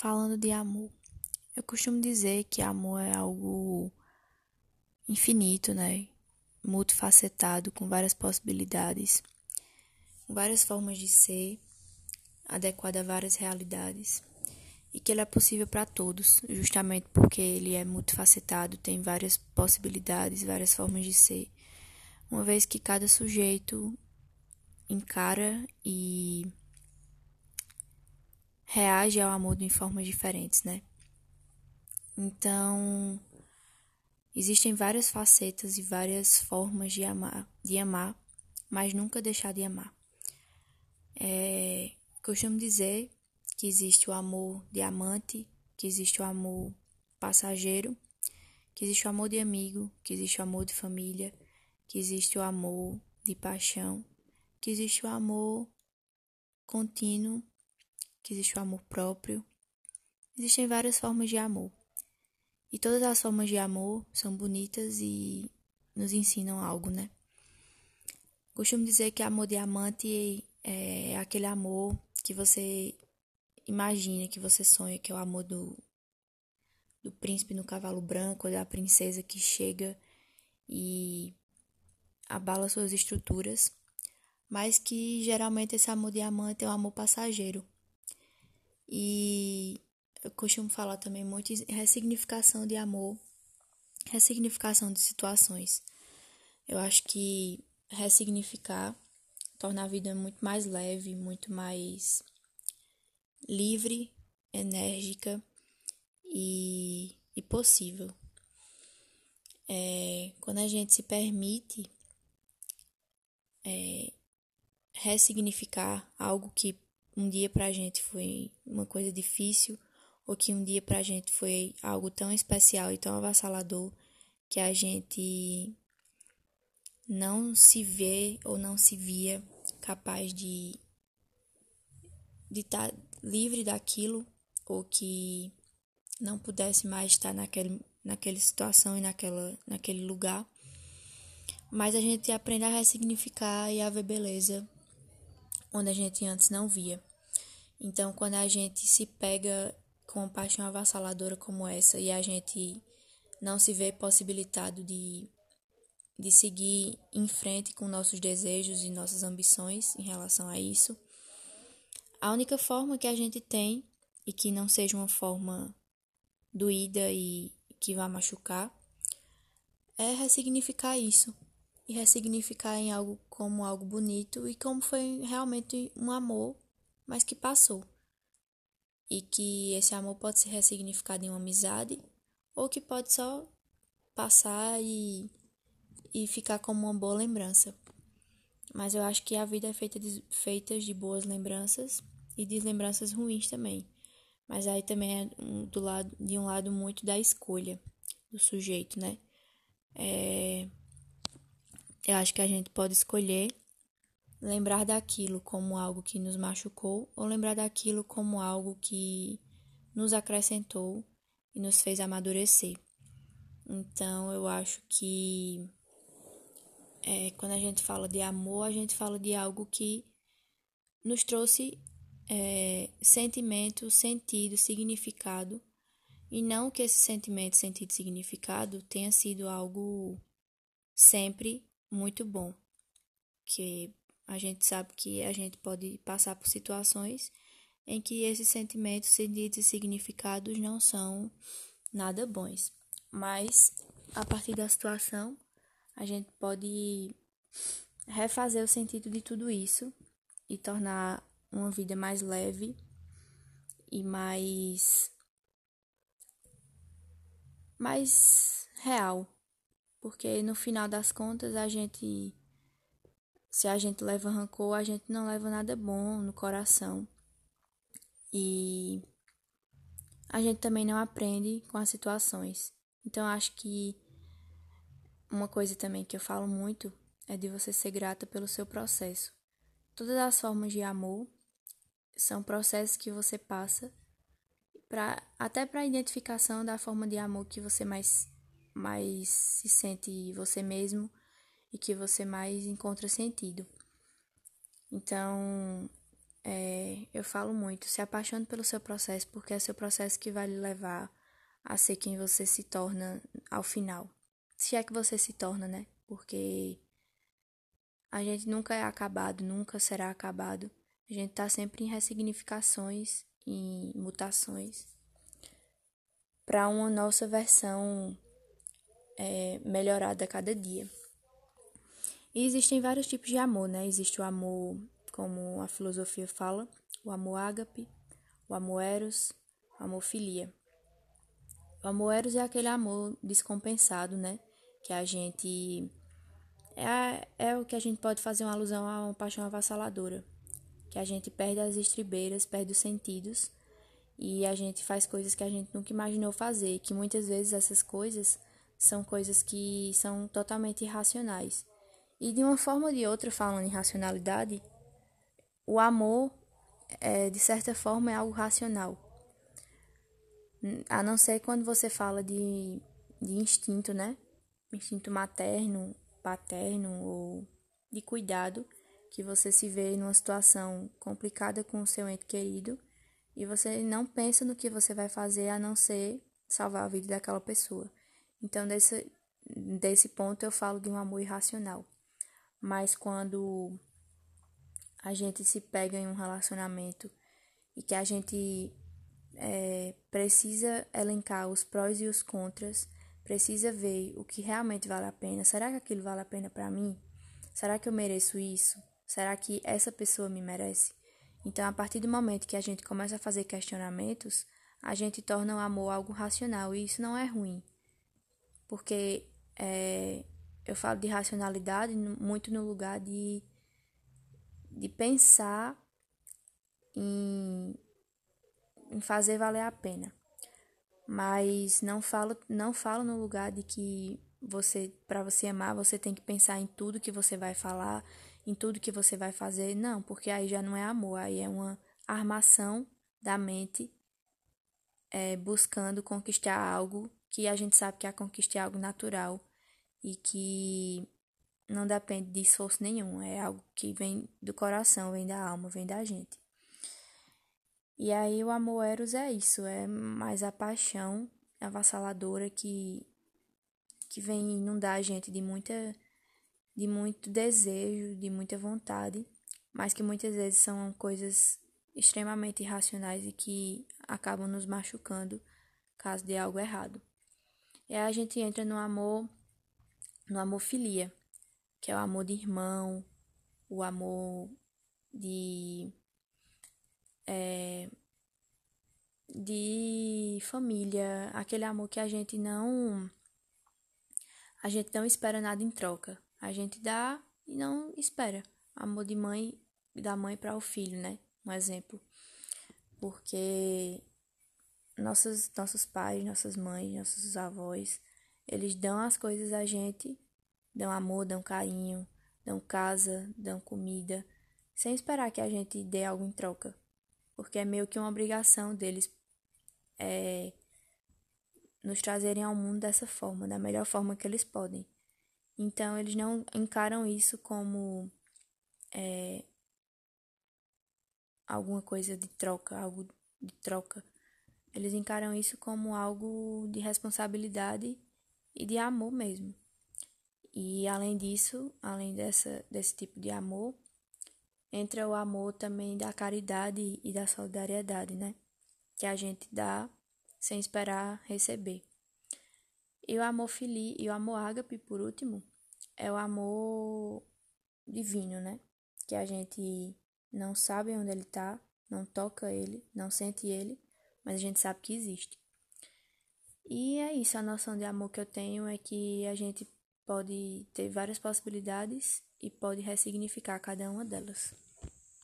Falando de amor, eu costumo dizer que amor é algo infinito, né? Multifacetado, com várias possibilidades, várias formas de ser, adequado a várias realidades, e que ele é possível para todos, justamente porque ele é multifacetado, tem várias possibilidades, várias formas de ser, uma vez que cada sujeito encara e reage ao amor de formas diferentes, né? Então, existem várias facetas e várias formas de amar, de amar, mas nunca deixar de amar. É, costumo dizer que existe o amor de amante, que existe o amor passageiro, que existe o amor de amigo, que existe o amor de família, que existe o amor de paixão, que existe o amor contínuo que existe o amor próprio. Existem várias formas de amor. E todas as formas de amor são bonitas e nos ensinam algo, né? Costumo dizer que amor diamante é aquele amor que você imagina, que você sonha, que é o amor do, do príncipe no cavalo branco, da princesa que chega e abala suas estruturas, mas que geralmente esse amor diamante é um amor passageiro. E eu costumo falar também muito em ressignificação de amor, ressignificação de situações. Eu acho que ressignificar torna a vida muito mais leve, muito mais livre, enérgica e, e possível. É, quando a gente se permite é, ressignificar algo que um dia pra gente foi uma coisa difícil ou que um dia pra gente foi algo tão especial e tão avassalador que a gente não se vê ou não se via capaz de de estar tá livre daquilo ou que não pudesse mais estar naquele naquela situação e naquela naquele lugar. Mas a gente aprende a ressignificar e a ver beleza onde a gente antes não via. Então, quando a gente se pega com uma paixão avassaladora como essa e a gente não se vê possibilitado de, de seguir em frente com nossos desejos e nossas ambições em relação a isso, a única forma que a gente tem, e que não seja uma forma doída e que vá machucar, é ressignificar isso. E ressignificar em algo como algo bonito e como foi realmente um amor mas que passou. E que esse amor pode ser ressignificado em uma amizade ou que pode só passar e, e ficar como uma boa lembrança. Mas eu acho que a vida é feita de, feita de boas lembranças e de lembranças ruins também. Mas aí também é do lado, de um lado muito da escolha do sujeito, né? É, eu acho que a gente pode escolher lembrar daquilo como algo que nos machucou ou lembrar daquilo como algo que nos acrescentou e nos fez amadurecer. Então, eu acho que é, quando a gente fala de amor, a gente fala de algo que nos trouxe é, sentimento, sentido, significado, e não que esse sentimento, sentido, significado tenha sido algo sempre muito bom, que a gente sabe que a gente pode passar por situações em que esses sentimentos, sentidos e significados não são nada bons. Mas a partir da situação, a gente pode refazer o sentido de tudo isso e tornar uma vida mais leve e mais mais real, porque no final das contas a gente se a gente leva rancor, a gente não leva nada bom no coração. E a gente também não aprende com as situações. Então acho que uma coisa também que eu falo muito é de você ser grata pelo seu processo. Todas as formas de amor são processos que você passa para até para identificação da forma de amor que você mais mais se sente você mesmo e que você mais encontra sentido. Então, é, eu falo muito, se apaixone pelo seu processo, porque é seu processo que vai lhe levar a ser quem você se torna ao final. Se é que você se torna, né? Porque a gente nunca é acabado, nunca será acabado. A gente tá sempre em ressignificações, em mutações, para uma nossa versão é, melhorada a cada dia. E existem vários tipos de amor, né? Existe o amor, como a filosofia fala, o amor ágape, o amor eros, o amor filia. O amor eros é aquele amor descompensado, né? Que a gente. É, é o que a gente pode fazer uma alusão a uma paixão avassaladora. Que a gente perde as estribeiras, perde os sentidos e a gente faz coisas que a gente nunca imaginou fazer. Que muitas vezes essas coisas são coisas que são totalmente irracionais. E de uma forma ou de outra, falando em racionalidade, o amor, é, de certa forma, é algo racional. A não ser quando você fala de, de instinto, né? Instinto materno, paterno ou de cuidado, que você se vê numa situação complicada com o seu ente querido e você não pensa no que você vai fazer a não ser salvar a vida daquela pessoa. Então, desse, desse ponto, eu falo de um amor irracional. Mas quando a gente se pega em um relacionamento e que a gente é, precisa elencar os prós e os contras, precisa ver o que realmente vale a pena. Será que aquilo vale a pena para mim? Será que eu mereço isso? Será que essa pessoa me merece? Então, a partir do momento que a gente começa a fazer questionamentos, a gente torna o amor algo racional e isso não é ruim. Porque é, eu falo de racionalidade muito no lugar de, de pensar em em fazer valer a pena. Mas não falo, não falo no lugar de que você, para você amar, você tem que pensar em tudo que você vai falar, em tudo que você vai fazer. Não, porque aí já não é amor, aí é uma armação da mente é, buscando conquistar algo que a gente sabe que a conquista é algo natural e que não depende de esforço nenhum, é algo que vem do coração, vem da alma, vem da gente. E aí o amor eros é isso, é mais a paixão avassaladora que que vem inundar a gente de muita de muito desejo, de muita vontade, mas que muitas vezes são coisas extremamente irracionais e que acabam nos machucando caso de algo errado. E aí a gente entra no amor no amor filia, que é o amor de irmão, o amor de é, de família, aquele amor que a gente não a gente não espera nada em troca. A gente dá e não espera. Amor de mãe da mãe para o filho, né? Um exemplo. Porque nossos nossos pais, nossas mães, nossos avós, eles dão as coisas a gente, dão amor, dão carinho, dão casa, dão comida, sem esperar que a gente dê algo em troca porque é meio que uma obrigação deles é, nos trazerem ao mundo dessa forma, da melhor forma que eles podem. Então, eles não encaram isso como é, alguma coisa de troca, algo de troca. Eles encaram isso como algo de responsabilidade e de amor mesmo. E além disso, além dessa, desse tipo de amor, entra o amor também da caridade e da solidariedade, né? Que a gente dá sem esperar receber. E o amor fili e o amor ágape, por último, é o amor divino, né? Que a gente não sabe onde ele tá, não toca ele, não sente ele, mas a gente sabe que existe. E é isso, a noção de amor que eu tenho é que a gente pode ter várias possibilidades e pode ressignificar cada uma delas.